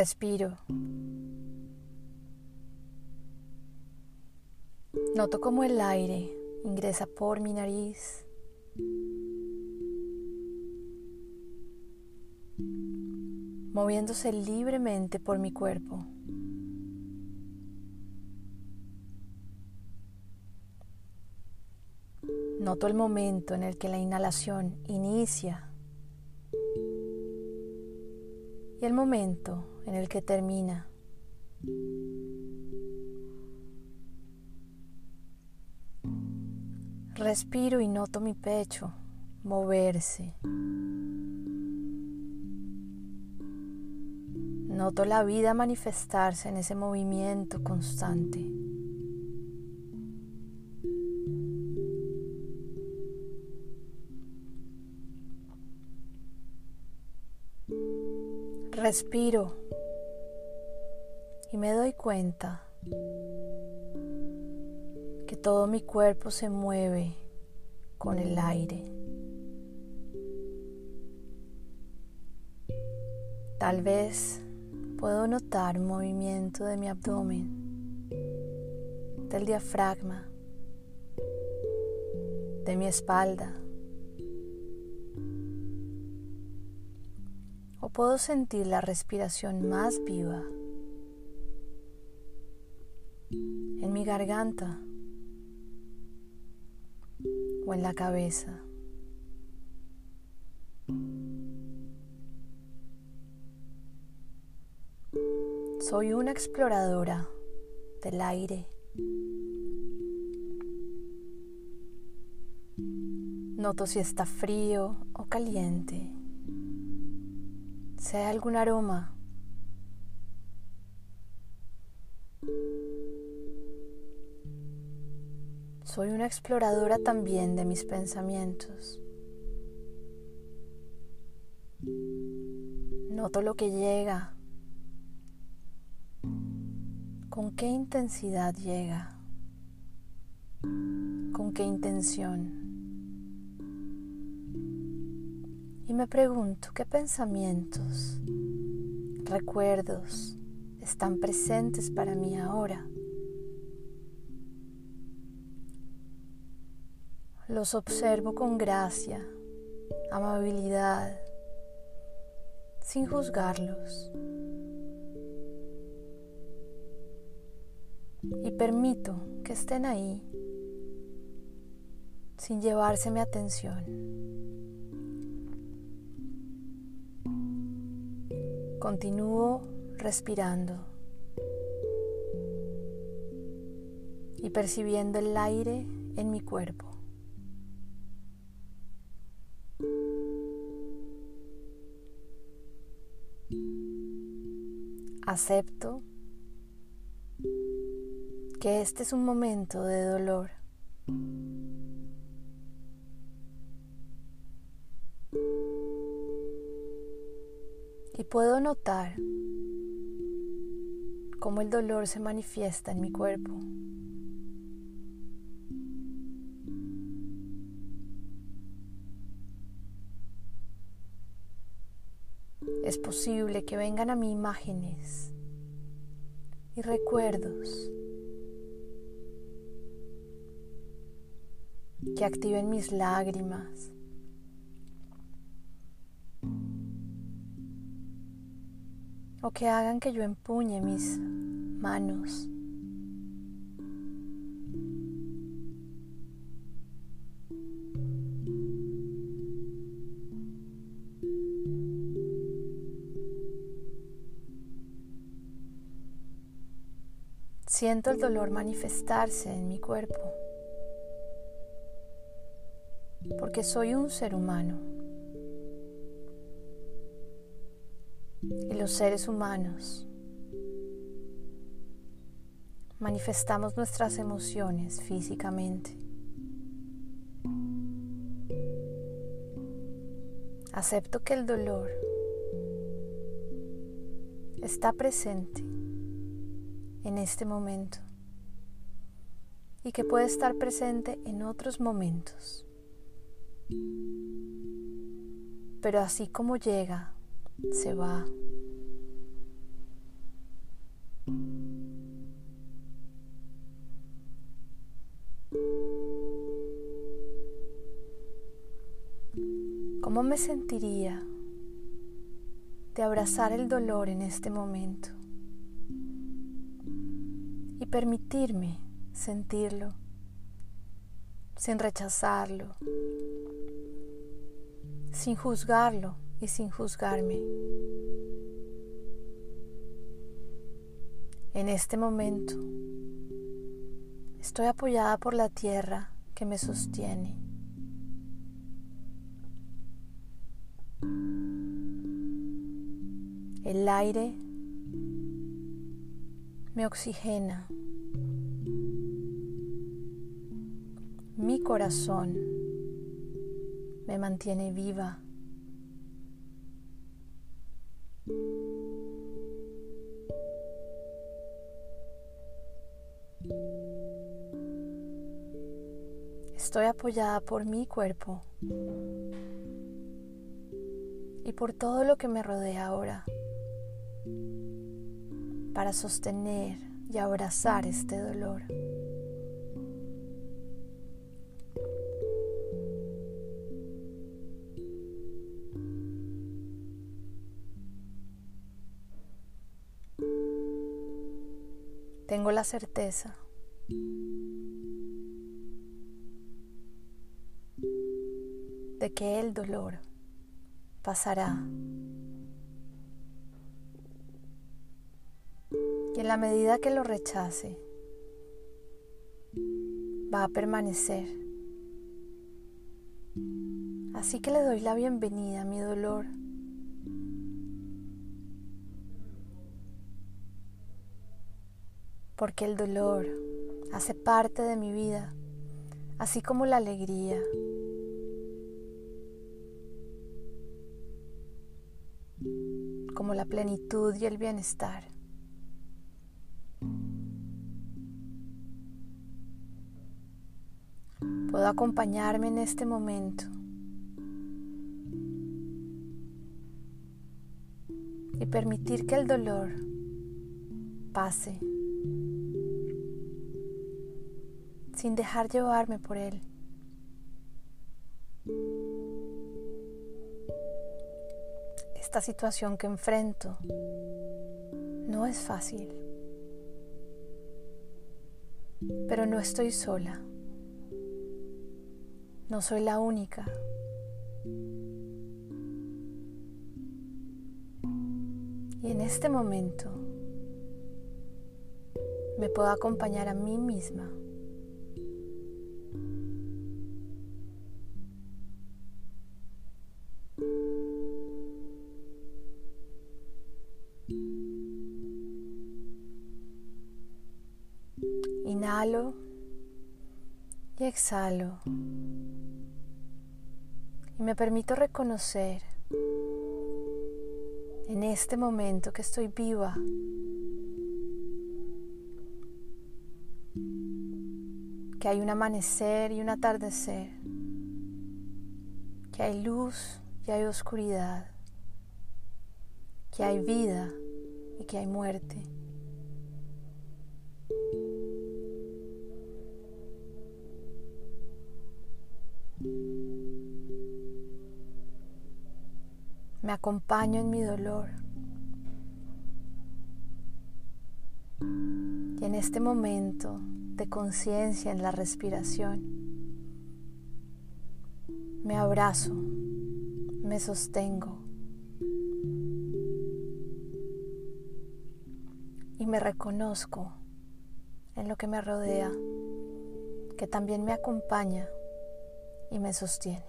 Respiro. Noto como el aire ingresa por mi nariz. moviéndose libremente por mi cuerpo. Noto el momento en el que la inhalación inicia y el momento en el que termina. Respiro y noto mi pecho moverse. Noto la vida manifestarse en ese movimiento constante. Respiro y me doy cuenta que todo mi cuerpo se mueve con el aire. Tal vez puedo notar movimiento de mi abdomen, del diafragma, de mi espalda. Puedo sentir la respiración más viva en mi garganta o en la cabeza. Soy una exploradora del aire. Noto si está frío o caliente. Si algún aroma. Soy una exploradora también de mis pensamientos. Noto lo que llega ¿Con qué intensidad llega? ¿Con qué intención? Y me pregunto qué pensamientos, recuerdos están presentes para mí ahora. Los observo con gracia, amabilidad, sin juzgarlos. y permito que estén ahí sin llevarse mi atención. Continúo respirando y percibiendo el aire en mi cuerpo. Acepto que este es un momento de dolor. Y puedo notar cómo el dolor se manifiesta en mi cuerpo. Es posible que vengan a mí imágenes y recuerdos que activen mis lágrimas. O que hagan que yo empuñe mis manos. Siento el dolor manifestarse en mi cuerpo porque soy un ser humano. Y los seres humanos manifestamos nuestras emociones físicamente. Acepto que el dolor está presente en este momento y que puede estar presente en otros momentos. Pero así como llega, se va. ¿Cómo me sentiría de abrazar el dolor en este momento y permitirme sentirlo sin rechazarlo, sin juzgarlo? Y sin juzgarme? En este momento estoy apoyada por la tierra que me sostiene. El aire me oxigena. Mi corazón me mantiene viva. Estoy apoyada por mi cuerpo y por todo lo que me rodea ahora para sostener y abrazar este dolor. Tengo la certeza de que el dolor pasará. Y en la medida que lo rechace, va a permanecer. Así que le doy la bienvenida a mi dolor. Porque el dolor hace parte de mi vida, así como la alegría, como la plenitud y el bienestar. Puedo acompañarme en este momento y permitir que el dolor pase sin dejar llevarme por él. Esta situación que enfrento no es fácil, pero no estoy sola. No soy la única. Y en este momento me puedo acompañar a mí misma. Exhalo. Y me permito reconocer en este momento que estoy viva. Que hay un amanecer y un atardecer. Que hay luz y hay oscuridad. Que hay vida y que hay muerte. Me acompaño en mi dolor. Y en este momento de conciencia en la respiración, me abrazo, me sostengo y me reconozco en lo que me rodea, que también me acompaña y me sostiene.